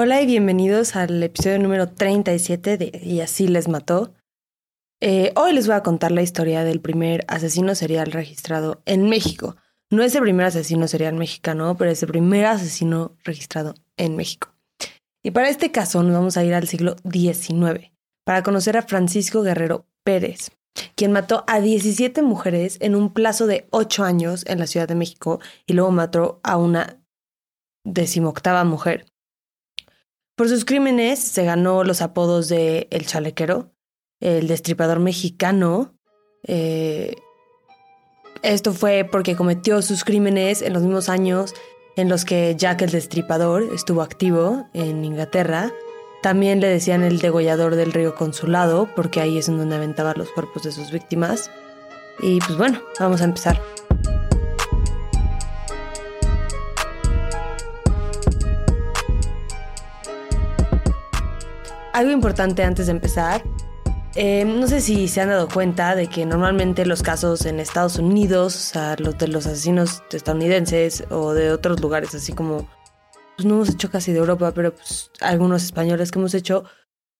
Hola y bienvenidos al episodio número 37 de Y así les mató. Eh, hoy les voy a contar la historia del primer asesino serial registrado en México. No es el primer asesino serial mexicano, pero es el primer asesino registrado en México. Y para este caso nos vamos a ir al siglo XIX para conocer a Francisco Guerrero Pérez, quien mató a 17 mujeres en un plazo de 8 años en la Ciudad de México y luego mató a una decimoctava mujer por sus crímenes se ganó los apodos de El Chalequero, el Destripador Mexicano. Eh, esto fue porque cometió sus crímenes en los mismos años en los que Jack el Destripador estuvo activo en Inglaterra. También le decían el degollador del río Consulado, porque ahí es donde aventaba los cuerpos de sus víctimas. Y pues bueno, vamos a empezar. Algo importante antes de empezar. Eh, no sé si se han dado cuenta de que normalmente los casos en Estados Unidos, o sea, los de los asesinos estadounidenses o de otros lugares, así como, pues no hemos hecho casi de Europa, pero pues algunos españoles que hemos hecho,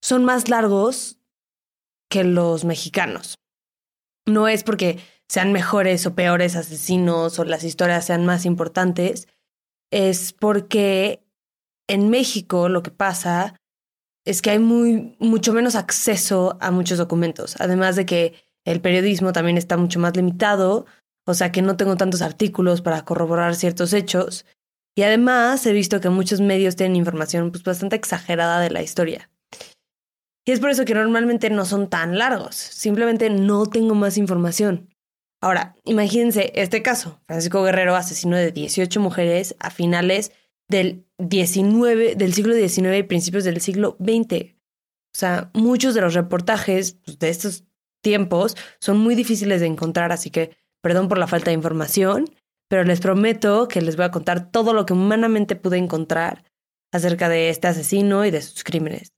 son más largos que los mexicanos. No es porque sean mejores o peores asesinos o las historias sean más importantes, es porque en México lo que pasa es que hay muy, mucho menos acceso a muchos documentos, además de que el periodismo también está mucho más limitado, o sea que no tengo tantos artículos para corroborar ciertos hechos, y además he visto que muchos medios tienen información pues, bastante exagerada de la historia. Y es por eso que normalmente no son tan largos, simplemente no tengo más información. Ahora, imagínense este caso. Francisco Guerrero asesinó de 18 mujeres a finales del 19, del siglo XIX y principios del siglo XX. O sea, muchos de los reportajes pues, de estos tiempos son muy difíciles de encontrar, así que perdón por la falta de información, pero les prometo que les voy a contar todo lo que humanamente pude encontrar acerca de este asesino y de sus crímenes.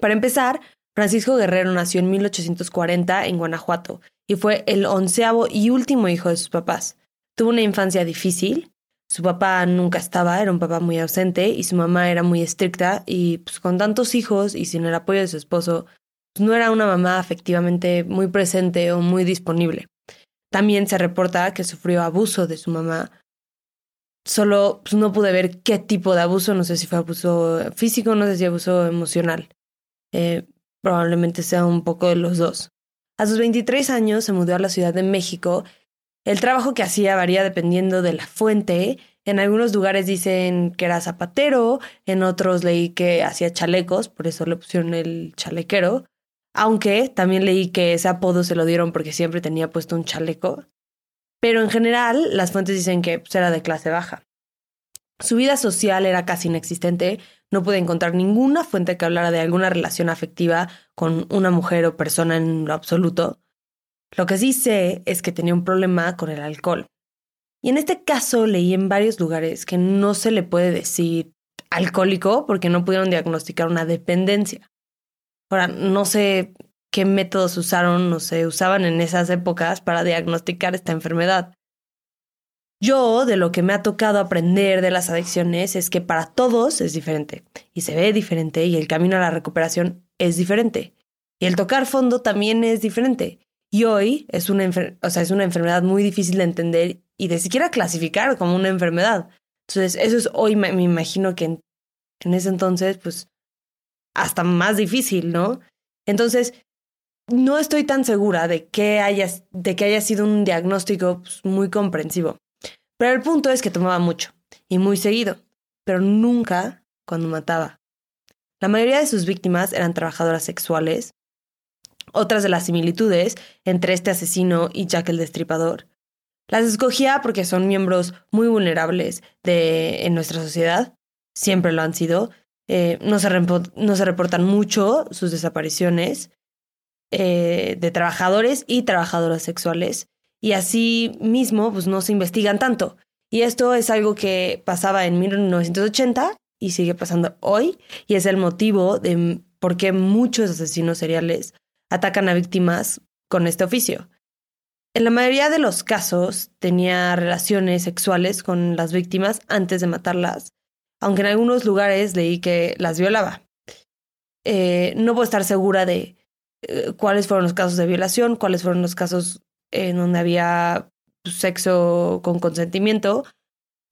Para empezar, Francisco Guerrero nació en 1840 en Guanajuato y fue el onceavo y último hijo de sus papás. Tuvo una infancia difícil, su papá nunca estaba, era un papá muy ausente y su mamá era muy estricta y pues con tantos hijos y sin el apoyo de su esposo, pues, no era una mamá afectivamente muy presente o muy disponible. También se reporta que sufrió abuso de su mamá. Solo pues, no pude ver qué tipo de abuso, no sé si fue abuso físico, no sé si abuso emocional. Eh, probablemente sea un poco de los dos. A sus 23 años se mudó a la Ciudad de México el trabajo que hacía varía dependiendo de la fuente. En algunos lugares dicen que era zapatero, en otros leí que hacía chalecos, por eso le pusieron el chalequero. Aunque también leí que ese apodo se lo dieron porque siempre tenía puesto un chaleco. Pero en general, las fuentes dicen que pues, era de clase baja. Su vida social era casi inexistente, no pude encontrar ninguna fuente que hablara de alguna relación afectiva con una mujer o persona en lo absoluto. Lo que sí sé es que tenía un problema con el alcohol. Y en este caso leí en varios lugares que no se le puede decir alcohólico porque no pudieron diagnosticar una dependencia. Ahora, no sé qué métodos usaron o se usaban en esas épocas para diagnosticar esta enfermedad. Yo, de lo que me ha tocado aprender de las adicciones, es que para todos es diferente, y se ve diferente, y el camino a la recuperación es diferente. Y el tocar fondo también es diferente. Y hoy es una, o sea, es una enfermedad muy difícil de entender y de siquiera clasificar como una enfermedad. Entonces, eso es hoy, me, imagino que en, ese entonces, pues, hasta más difícil, ¿no? Entonces, no estoy tan segura de que haya, de que haya sido un diagnóstico pues, muy comprensivo. Pero el punto es que tomaba mucho y muy seguido, pero nunca cuando mataba. La mayoría de sus víctimas eran trabajadoras sexuales otras de las similitudes entre este asesino y Jack el Destripador. Las escogía porque son miembros muy vulnerables de, en nuestra sociedad, siempre lo han sido. Eh, no, se no, se reportan mucho sus desapariciones eh, de trabajadores y trabajadoras sexuales. Y así mismo, pues no se investigan tanto. Y esto es algo que pasaba en 1980 y sigue pasando hoy. Y es el motivo de por qué muchos asesinos seriales atacan a víctimas con este oficio. En la mayoría de los casos tenía relaciones sexuales con las víctimas antes de matarlas, aunque en algunos lugares leí que las violaba. Eh, no puedo estar segura de eh, cuáles fueron los casos de violación, cuáles fueron los casos en donde había sexo con consentimiento.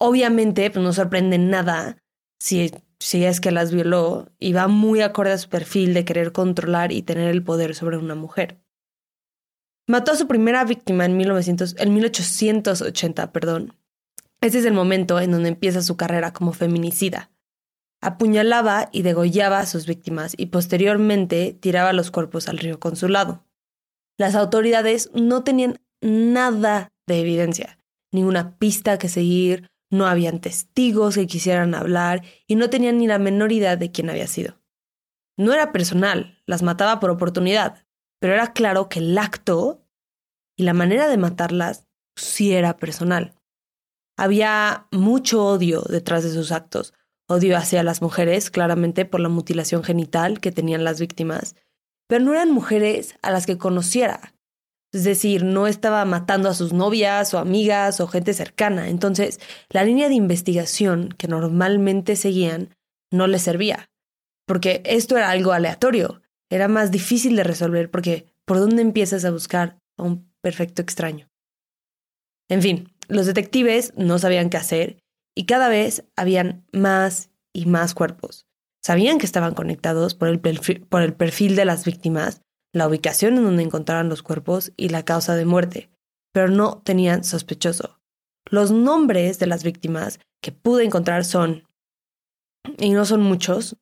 Obviamente, pues no sorprende nada si, si es que las violó y va muy acorde a su perfil de querer controlar y tener el poder sobre una mujer. Mató a su primera víctima en, 1900, en 1880, perdón. Ese es el momento en donde empieza su carrera como feminicida. Apuñalaba y degollaba a sus víctimas y posteriormente tiraba los cuerpos al río Consulado. Las autoridades no tenían nada de evidencia, ninguna pista que seguir, no habían testigos que quisieran hablar y no tenían ni la menor idea de quién había sido. No era personal, las mataba por oportunidad, pero era claro que el acto y la manera de matarlas sí era personal. Había mucho odio detrás de sus actos, odio hacia las mujeres, claramente por la mutilación genital que tenían las víctimas, pero no eran mujeres a las que conociera. Es decir, no estaba matando a sus novias o amigas o gente cercana. Entonces, la línea de investigación que normalmente seguían no les servía, porque esto era algo aleatorio era más difícil de resolver porque ¿por dónde empiezas a buscar a un perfecto extraño? En fin, los detectives no sabían qué hacer y cada vez habían más y más cuerpos. Sabían que estaban conectados por el, perfil, por el perfil de las víctimas, la ubicación en donde encontraban los cuerpos y la causa de muerte, pero no tenían sospechoso. Los nombres de las víctimas que pude encontrar son, y no son muchos,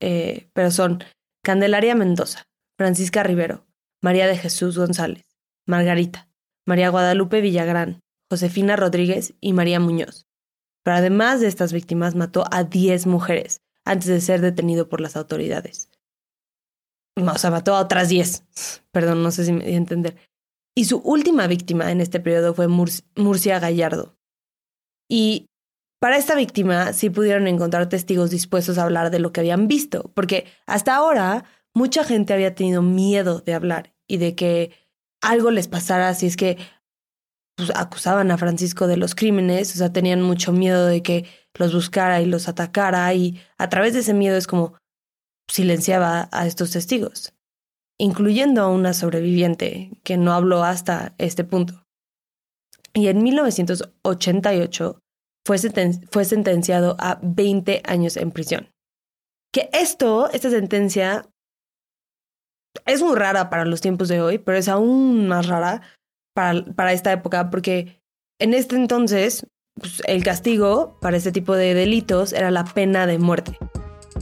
eh, pero son Candelaria Mendoza, Francisca Rivero, María de Jesús González, Margarita, María Guadalupe Villagrán, Josefina Rodríguez y María Muñoz. Pero además de estas víctimas mató a 10 mujeres antes de ser detenido por las autoridades. O sea, mató a otras 10. Perdón, no sé si me di a entender. Y su última víctima en este periodo fue Murcia Gallardo. Y para esta víctima sí pudieron encontrar testigos dispuestos a hablar de lo que habían visto, porque hasta ahora mucha gente había tenido miedo de hablar y de que algo les pasara si es que pues, acusaban a Francisco de los crímenes, o sea, tenían mucho miedo de que los buscara y los atacara y a través de ese miedo es como silenciaba a estos testigos, incluyendo a una sobreviviente que no habló hasta este punto. Y en 1988 fue, fue sentenciado a 20 años en prisión. Que esto, esta sentencia, es muy rara para los tiempos de hoy, pero es aún más rara para, esta época porque en este entonces pues, el castigo para este tipo de delitos era la pena de muerte.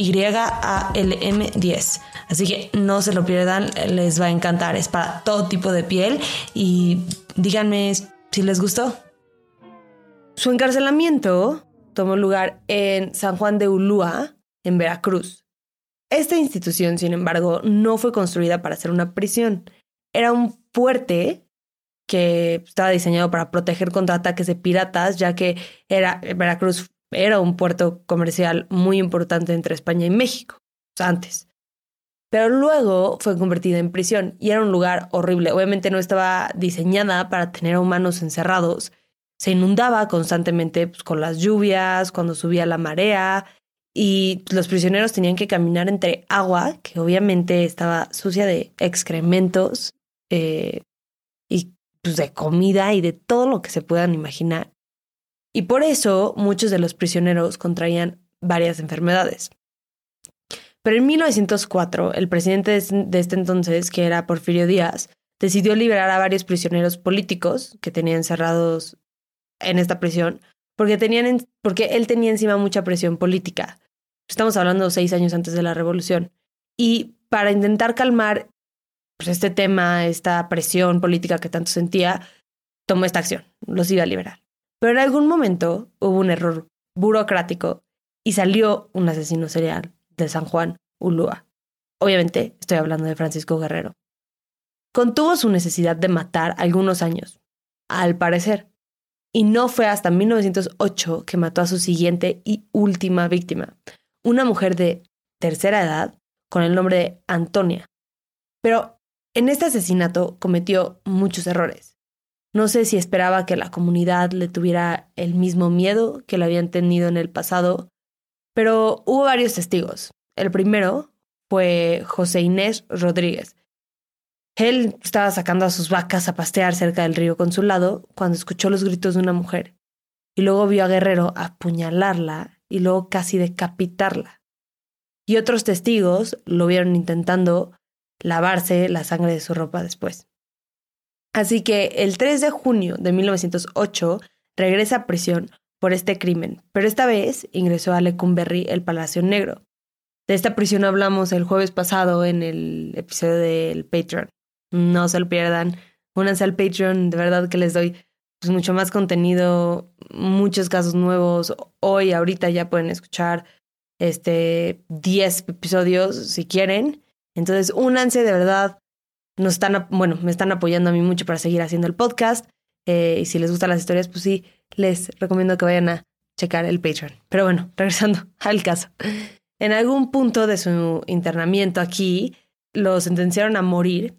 Y-A-L-M 10. Así que no se lo pierdan, les va a encantar. Es para todo tipo de piel y díganme si les gustó. Su encarcelamiento tomó lugar en San Juan de Ulúa, en Veracruz. Esta institución, sin embargo, no fue construida para ser una prisión. Era un fuerte que estaba diseñado para proteger contra ataques de piratas, ya que era, Veracruz era un puerto comercial muy importante entre España y México, antes. pero luego fue convertida en prisión y era un lugar horrible. Obviamente no estaba diseñada para tener a humanos encerrados. Se inundaba constantemente pues, con las lluvias, cuando subía la marea y los prisioneros tenían que caminar entre agua, que obviamente estaba sucia de excrementos eh, y pues, de comida y de todo lo que se puedan imaginar. Y por eso muchos de los prisioneros contraían varias enfermedades. Pero en 1904, el presidente de este entonces, que era Porfirio Díaz, decidió liberar a varios prisioneros políticos que tenían encerrados en esta prisión, porque, tenían porque él tenía encima mucha presión política. Estamos hablando seis años antes de la revolución. Y para intentar calmar pues, este tema, esta presión política que tanto sentía, tomó esta acción, los iba a liberar. Pero en algún momento hubo un error burocrático y salió un asesino serial de San Juan, Ulúa. Obviamente estoy hablando de Francisco Guerrero. Contuvo su necesidad de matar algunos años, al parecer, y no fue hasta 1908 que mató a su siguiente y última víctima, una mujer de tercera edad con el nombre de Antonia. Pero en este asesinato cometió muchos errores. No sé si esperaba que la comunidad le tuviera el mismo miedo que le habían tenido en el pasado pero hubo varios testigos. El primero fue José Inés Rodríguez. Él estaba sacando a sus vacas a pastear cerca del río con su lado cuando escuchó los gritos de una mujer y luego vio a Guerrero apuñalarla y luego casi decapitarla. Y otros testigos lo vieron intentando lavarse la sangre de su ropa después. Así que el 3 de junio de 1908 regresa a prisión por este crimen, pero esta vez ingresó a Lecumberri el Palacio Negro. De esta prisión hablamos el jueves pasado en el episodio del Patreon. No se lo pierdan. Únanse al Patreon, de verdad que les doy pues, mucho más contenido, muchos casos nuevos. Hoy, ahorita ya pueden escuchar este 10 episodios si quieren. Entonces, únanse, de verdad. Nos están, bueno, me están apoyando a mí mucho para seguir haciendo el podcast. Eh, y si les gustan las historias, pues sí, les recomiendo que vayan a checar el Patreon. Pero bueno, regresando al caso. En algún punto de su internamiento aquí, lo sentenciaron a morir.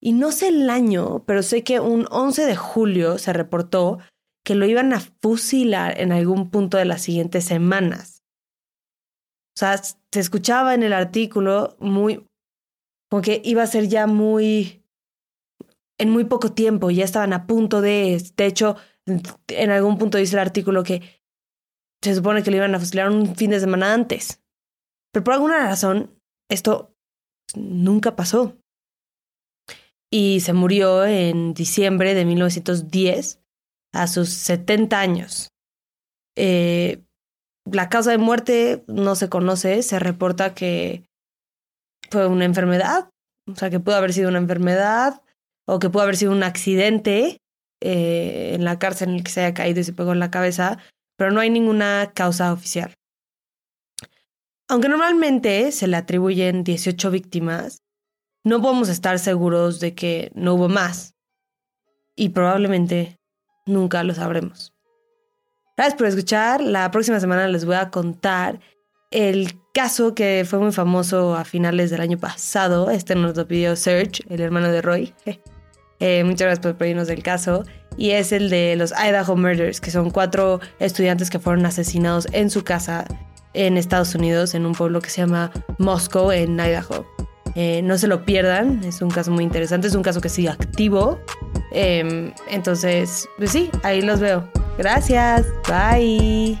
Y no sé el año, pero sé que un 11 de julio se reportó que lo iban a fusilar en algún punto de las siguientes semanas. O sea, se escuchaba en el artículo muy, como que iba a ser ya muy, en muy poco tiempo, ya estaban a punto de, de hecho, en algún punto dice el artículo que se supone que le iban a fusilar un fin de semana antes. Pero por alguna razón, esto nunca pasó. Y se murió en diciembre de 1910 a sus 70 años. Eh, la causa de muerte no se conoce, se reporta que fue una enfermedad, o sea, que pudo haber sido una enfermedad o que pudo haber sido un accidente eh, en la cárcel en el que se haya caído y se pegó en la cabeza, pero no hay ninguna causa oficial. Aunque normalmente se le atribuyen 18 víctimas, no podemos estar seguros de que no hubo más. Y probablemente nunca lo sabremos. Gracias por escuchar. La próxima semana les voy a contar el caso que fue muy famoso a finales del año pasado. Este nos lo pidió Serge, el hermano de Roy. Eh, muchas gracias por pedirnos del caso. Y es el de los Idaho Murders, que son cuatro estudiantes que fueron asesinados en su casa en Estados Unidos, en un pueblo que se llama Moscow, en Idaho. Eh, no se lo pierdan, es un caso muy interesante, es un caso que sigue activo. Em, entonces, pues sí, ahí los veo. Gracias, bye.